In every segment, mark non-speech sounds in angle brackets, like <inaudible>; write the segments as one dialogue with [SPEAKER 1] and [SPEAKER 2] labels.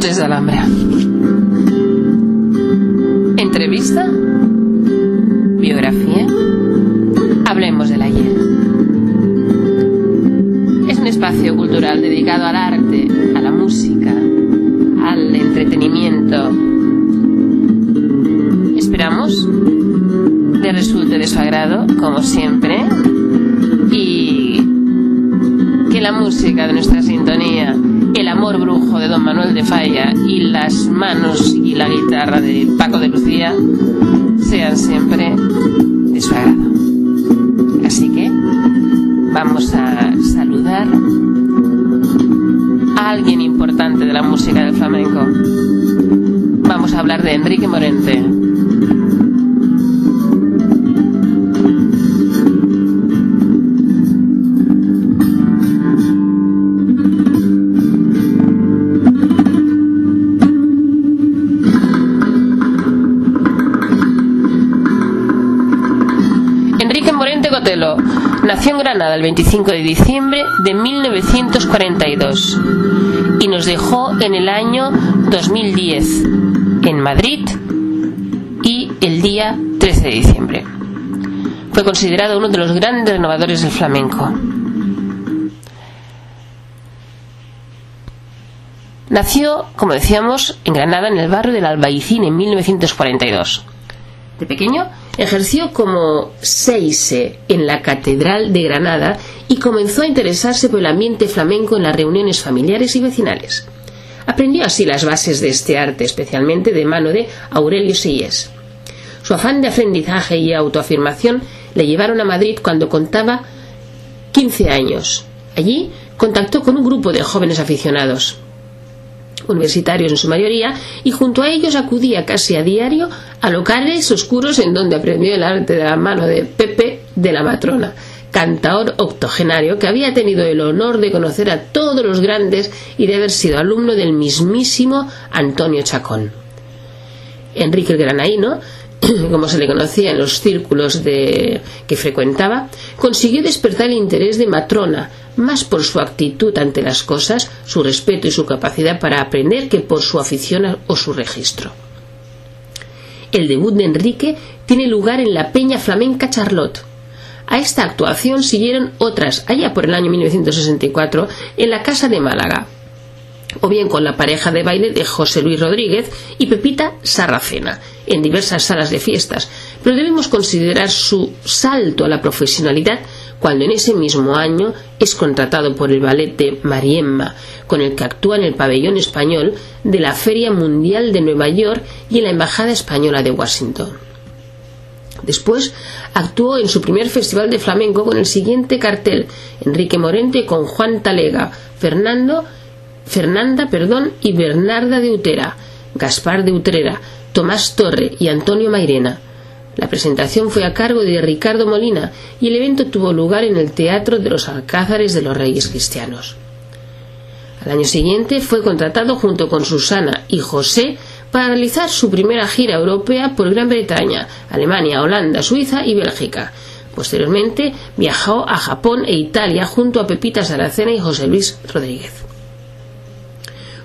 [SPEAKER 1] de Alhambra. Entrevista, biografía, hablemos del ayer. Es un espacio cultural dedicado al arte, a la música, al entretenimiento. Esperamos le resulte de su agrado, como siempre, y que la música de nuestra sintonía amor brujo de don Manuel de Falla y las manos y la guitarra de Paco de Lucía sean siempre de su agrado. Así que vamos a saludar a alguien importante de la música del flamenco. Vamos a hablar de Enrique Morente. Nació en Granada el 25 de diciembre de 1942 y nos dejó en el año 2010 en Madrid y el día 13 de diciembre. Fue considerado uno de los grandes renovadores del flamenco. Nació, como decíamos, en Granada, en el barrio del Albaicín, en 1942. De pequeño Ejerció como seise en la Catedral de Granada y comenzó a interesarse por el ambiente flamenco en las reuniones familiares y vecinales. Aprendió así las bases de este arte, especialmente de mano de Aurelio Seyes. Su afán de aprendizaje y autoafirmación le llevaron a Madrid cuando contaba 15 años. Allí contactó con un grupo de jóvenes aficionados universitarios en su mayoría, y junto a ellos acudía casi a diario a locales oscuros en donde aprendió el arte de la mano de Pepe de la Matrona, cantaor octogenario que había tenido el honor de conocer a todos los grandes y de haber sido alumno del mismísimo Antonio Chacón. Enrique el Granaíno <clears throat> como se le conocía en los círculos de, que frecuentaba, consiguió despertar el interés de Matrona, más por su actitud ante las cosas, su respeto y su capacidad para aprender que por su afición o su registro. El debut de Enrique tiene lugar en la Peña Flamenca Charlotte. A esta actuación siguieron otras allá por el año 1964 en la Casa de Málaga, o bien con la pareja de baile de José Luis Rodríguez y Pepita Sarracena, en diversas salas de fiestas, pero debemos considerar su salto a la profesionalidad cuando en ese mismo año es contratado por el ballet de Mariemma, con el que actúa en el pabellón español de la Feria Mundial de Nueva York y en la Embajada Española de Washington. Después actuó en su primer festival de flamenco con el siguiente cartel: Enrique Morente con Juan Talega, Fernando, Fernanda perdón, y Bernarda de Utera, Gaspar de Utrera, Tomás Torre y Antonio Mairena. La presentación fue a cargo de Ricardo Molina y el evento tuvo lugar en el Teatro de los Alcázares de los Reyes Cristianos. Al año siguiente fue contratado junto con Susana y José para realizar su primera gira europea por Gran Bretaña, Alemania, Holanda, Suiza y Bélgica. Posteriormente viajó a Japón e Italia junto a Pepita Saracena y José Luis Rodríguez.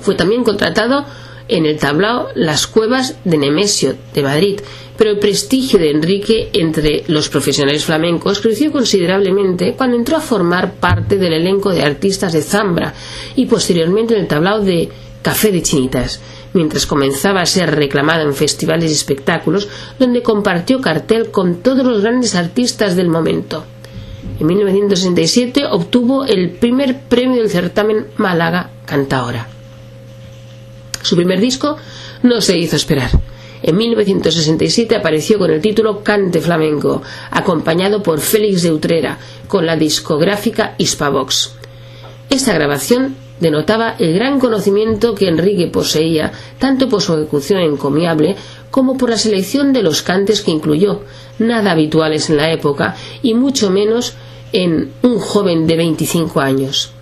[SPEAKER 1] Fue también contratado en el tablao Las Cuevas de Nemesio de Madrid, pero el prestigio de Enrique entre los profesionales flamencos creció considerablemente cuando entró a formar parte del elenco de artistas de Zambra y posteriormente en el tablao de Café de Chinitas, mientras comenzaba a ser reclamado en festivales y espectáculos donde compartió cartel con todos los grandes artistas del momento. En 1967 obtuvo el primer premio del certamen Málaga Cantaora. Su primer disco no se hizo esperar. En 1967 apareció con el título Cante Flamenco, acompañado por Félix de Utrera, con la discográfica Hispavox. Esta grabación denotaba el gran conocimiento que Enrique poseía, tanto por su ejecución encomiable como por la selección de los cantes que incluyó, nada habituales en la época y mucho menos en un joven de 25 años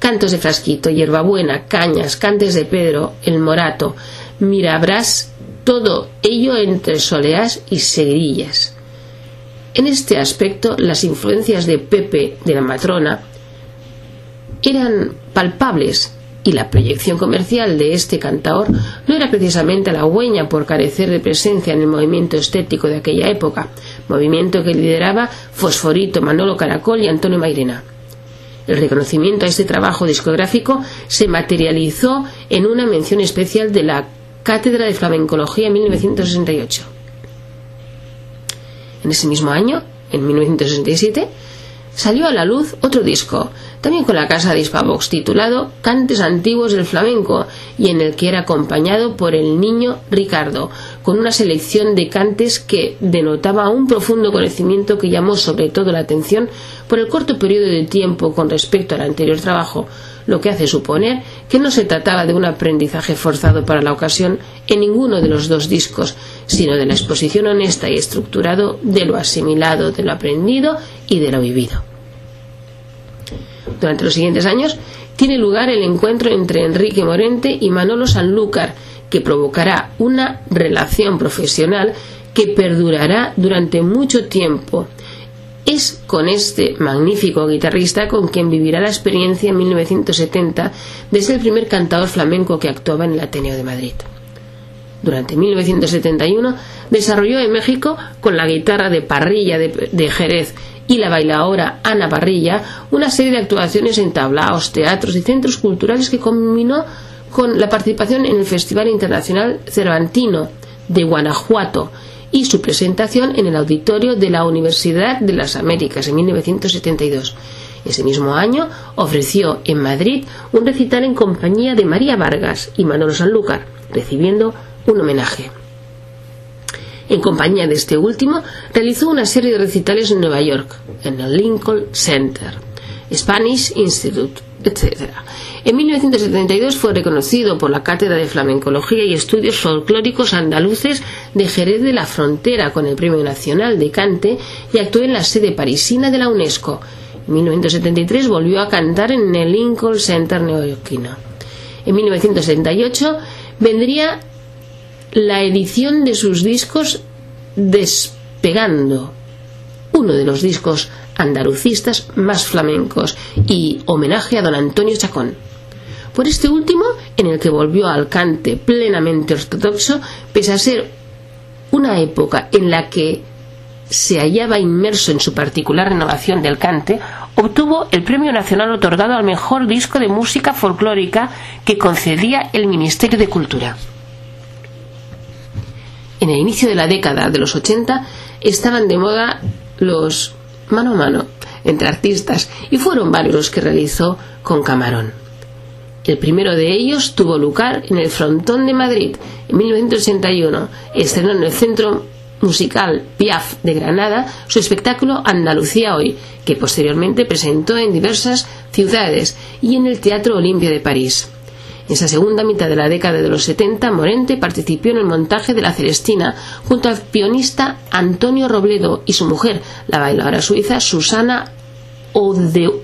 [SPEAKER 1] cantos de frasquito, hierbabuena, cañas, cantes de Pedro, el morato, mirabrás, todo ello entre soleás y seguirillas. En este aspecto, las influencias de Pepe de la matrona eran palpables y la proyección comercial de este cantaor no era precisamente halagüeña por carecer de presencia en el movimiento estético de aquella época, movimiento que lideraba Fosforito, Manolo Caracol y Antonio Mairena. El reconocimiento a este trabajo discográfico se materializó en una mención especial de la Cátedra de Flamencología en 1968. En ese mismo año, en 1967, salió a la luz otro disco, también con la casa de Hispavox, titulado Cantes Antiguos del Flamenco, y en el que era acompañado por el niño Ricardo, con una selección de cantes que denotaba un profundo conocimiento que llamó sobre todo la atención por el corto periodo de tiempo con respecto al anterior trabajo, lo que hace suponer que no se trataba de un aprendizaje forzado para la ocasión en ninguno de los dos discos, sino de la exposición honesta y estructurado de lo asimilado, de lo aprendido y de lo vivido. Durante los siguientes años tiene lugar el encuentro entre Enrique Morente y Manolo Sanlúcar, que provocará una relación profesional que perdurará durante mucho tiempo. Es con este magnífico guitarrista con quien vivirá la experiencia en 1970 desde el primer cantador flamenco que actuaba en el Ateneo de Madrid. Durante 1971 desarrolló en México con la guitarra de parrilla de, Jerez y la bailaora Ana Parrilla una serie de actuaciones en tablaos, teatros y centros culturales que combinó con la participación en el Festival Internacional Cervantino de Guanajuato y su presentación en el auditorio de la Universidad de las Américas en 1972. Ese mismo año ofreció en Madrid un recital en compañía de María Vargas y Manolo Sanlúcar, recibiendo un homenaje. En compañía de este último, realizó una serie de recitales en Nueva York, en el Lincoln Center, Spanish Institute, etc. En 1972 fue reconocido por la Cátedra de Flamencología y Estudios Folclóricos Andaluces de Jerez de la Frontera con el Premio Nacional de Cante y actuó en la sede parisina de la UNESCO. En 1973 volvió a cantar en el Lincoln Center neoyorquino. En 1978 vendría la edición de sus discos Despegando, uno de los discos andalucistas más flamencos y homenaje a don Antonio Chacón. Por este último, en el que volvió al cante plenamente ortodoxo, pese a ser una época en la que se hallaba inmerso en su particular renovación del cante, obtuvo el Premio Nacional otorgado al mejor disco de música folclórica que concedía el Ministerio de Cultura. En el inicio de la década de los 80 estaban de moda los mano a mano entre artistas y fueron varios los que realizó con Camarón. El primero de ellos tuvo lugar en el Frontón de Madrid en 1981, estrenó en el Centro Musical Piaf de Granada su espectáculo Andalucía Hoy, que posteriormente presentó en diversas ciudades y en el Teatro Olimpia de París. En esa segunda mitad de la década de los 70, Morente participó en el montaje de La Celestina junto al pianista Antonio Robledo y su mujer, la bailadora suiza Susana Odeo.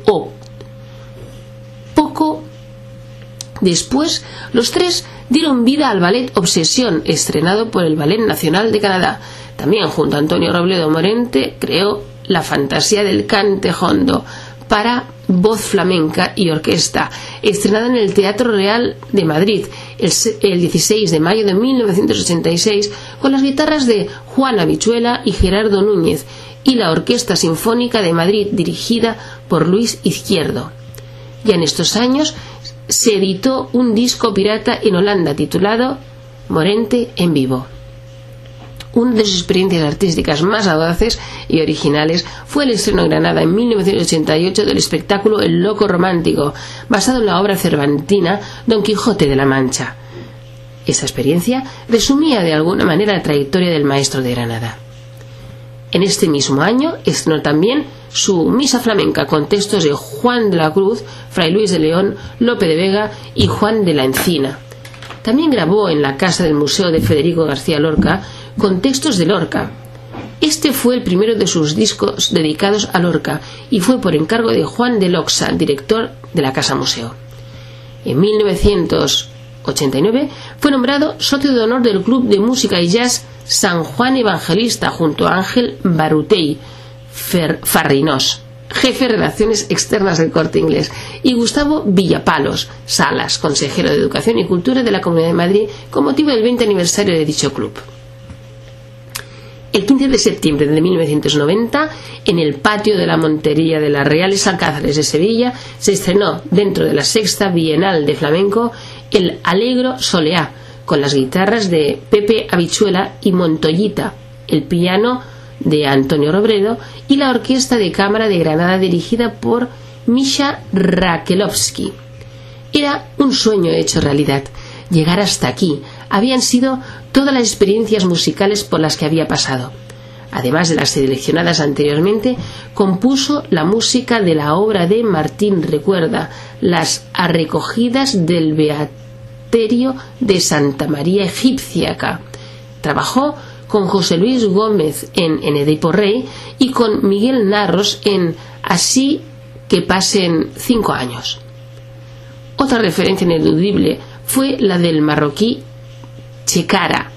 [SPEAKER 1] Después, los tres dieron vida al ballet Obsesión, estrenado por el Ballet Nacional de Canadá. También junto a Antonio Robledo Morente creó La Fantasía del Cante Hondo para voz flamenca y orquesta, estrenada en el Teatro Real de Madrid el, 16 de mayo de 1986 con las guitarras de Juan Habichuela y Gerardo Núñez y la Orquesta Sinfónica de Madrid dirigida por Luis Izquierdo. Ya en estos años se editó un disco pirata en Holanda titulado Morente en vivo. Una de sus experiencias artísticas más audaces y originales fue el estreno en Granada en 1988 del espectáculo El Loco Romántico, basado en la obra cervantina Don Quijote de la Mancha. Esta experiencia resumía de alguna manera la trayectoria del maestro de Granada. En este mismo año estrenó también su Misa Flamenca con textos de Juan de la Cruz, Fray Luis de León, Lope de Vega y Juan de la Encina. También grabó en la casa del Museo de Federico García Lorca con textos de Lorca. Este fue el primero de sus discos dedicados a Lorca y fue por encargo de Juan de Loxa, director de la Casa Museo. En 1989 fue nombrado socio de honor del Club de Música y Jazz San Juan Evangelista junto a Ángel Barutey Farrinós. jefe de Relaciones Externas del Corte Inglés, y Gustavo Villapalos Salas, consejero de Educación y Cultura de la Comunidad de Madrid, con motivo del 20 aniversario de dicho club. El 15 de septiembre de 1990, en el patio de la Montería de las Reales Alcázares de Sevilla, se estrenó, dentro de la sexta Bienal de Flamenco, el Alegro Soleá, con las guitarras de Pepe Habichuela y Montoyita, el piano de Antonio Robredo y la Orquesta de Cámara de Granada dirigida por Misha Rakelovsky. Era un sueño hecho realidad. Llegar hasta aquí habían sido todas las experiencias musicales por las que había pasado. Además de las seleccionadas anteriormente, compuso la música de la obra de Martín Recuerda, Las Arrecogidas del Beaterio de Santa María Egipciaca. Trabajó con José Luis Gómez en, en Edipo Rey y con Miguel Narros en Así que pasen cinco años. Otra referencia ineludible fue la del marroquí Checara,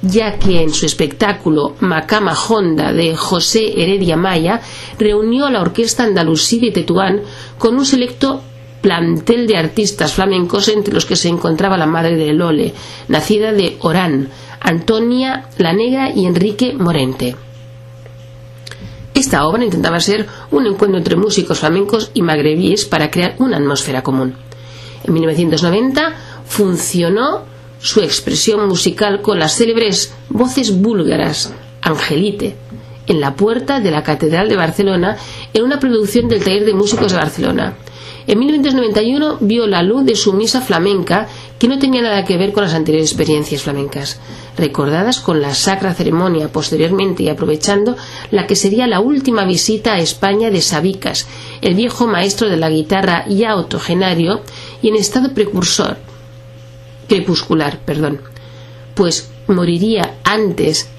[SPEAKER 1] ya que en su espectáculo Macama Honda de José Heredia Maya reunió a la orquesta andalusí de Tetuán con un selecto plantel de artistas flamencos entre los que se encontraba la madre de Lole, nacida de Orán, Antonia la Negra y Enrique Morente. Esta obra intentaba ser un encuentro entre músicos flamencos y magrebíes para crear una atmósfera común. En 1990 funcionó su expresión musical con las célebres voces búlgaras Angelite en la puerta de la Catedral de Barcelona en una producción del Taller de Músicos de Barcelona. En 1991 vio la luz de su misa flamenca que no tenía nada que ver con las anteriores experiencias flamencas, recordadas con la sacra ceremonia posteriormente y aprovechando la que sería la última visita a España de Sabicas, el viejo maestro de la guitarra ya autogenario y en estado precursor, crepuscular, perdón, pues moriría antes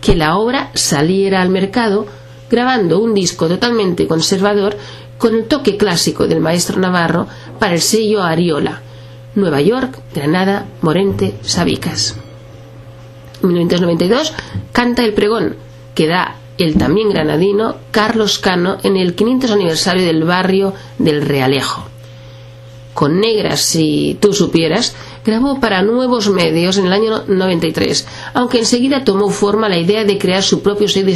[SPEAKER 1] que la obra saliera al mercado grabando un disco totalmente conservador con el toque clásico del maestro Navarro para el sello Ariola, Nueva York, Granada, Morente, Sabicas. En 1992 canta El Pregón, que da el también granadino Carlos Cano en el 500 aniversario del barrio del Realejo. Con Negras, si tú supieras, grabó para nuevos medios en el año 93, aunque enseguida tomó forma la idea de crear su propio sello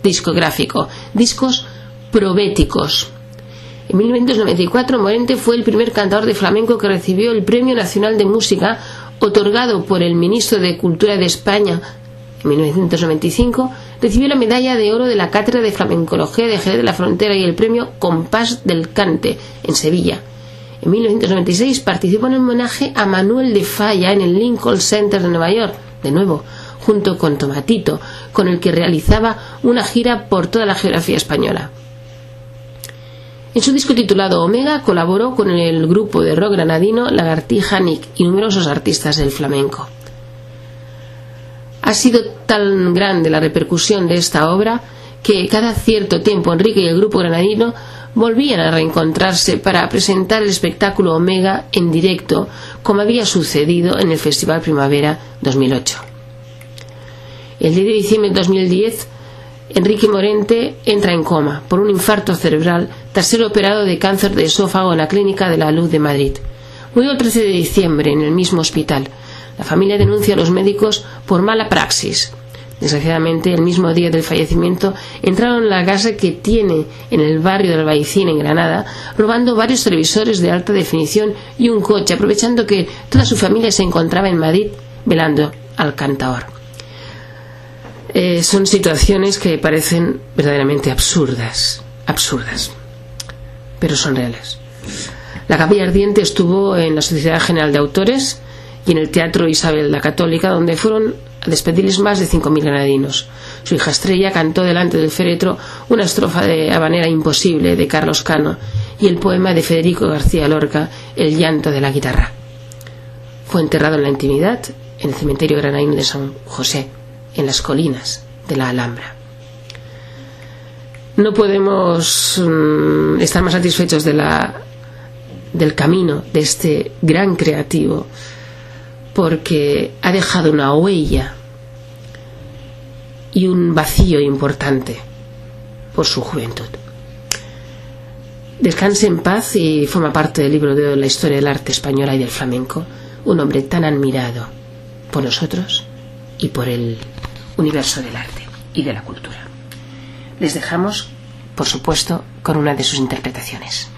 [SPEAKER 1] discográfico, discos probéticos. En 1994 Morente fue el primer cantador de flamenco que recibió el Premio Nacional de Música otorgado por el ministro de Cultura de España. En 1995 recibió la medalla de oro de la Cátedra de Flamencología de Jerez de la Frontera y el premio Compás del Cante en Sevilla. En 1996 participó en el homenaje a Manuel de Falla en el Lincoln Center de Nueva York, de nuevo, junto con Tomatito, con el que realizaba una gira por toda la geografía española. En su disco titulado Omega colaboró con el grupo de rock granadino Lagartija Nick y numerosos artistas del flamenco. Ha sido tan grande la repercusión de esta obra que cada cierto tiempo Enrique y el grupo granadino volvían a reencontrarse para presentar el espectáculo Omega en directo, como había sucedido en el Festival Primavera 2008. El 10 de diciembre de 2010 Enrique Morente entra en coma por un infarto cerebral tras ser operado de cáncer de esófago en la Clínica de la Luz de Madrid. Murió el 13 de diciembre en el mismo hospital. La familia denuncia a los médicos por mala praxis. Desgraciadamente, el mismo día del fallecimiento, entraron en la casa que tiene en el barrio del Albaicín, en Granada, robando varios televisores de alta definición y un coche, aprovechando que toda su familia se encontraba en Madrid velando al cantador. Eh, son situaciones que parecen verdaderamente absurdas, absurdas, pero son reales. La capilla ardiente estuvo en la Sociedad General de Autores y en el Teatro Isabel la Católica, donde fueron a despedirles más de 5.000 granadinos. Su hija Estrella cantó delante del féretro una estrofa de Habanera Imposible de Carlos Cano y el poema de Federico García Lorca, El llanto de la guitarra. Fue enterrado en la intimidad en el cementerio granadino de San José en las colinas de la Alhambra. No podemos mm, estar más satisfechos de la, del camino de este gran creativo porque ha dejado una huella y un vacío importante por su juventud.
[SPEAKER 2] Descanse en paz y forma parte del libro de la historia del arte española y del flamenco, un hombre tan admirado por nosotros y por el universo del arte y de la cultura. Les dejamos, por supuesto, con una de sus interpretaciones.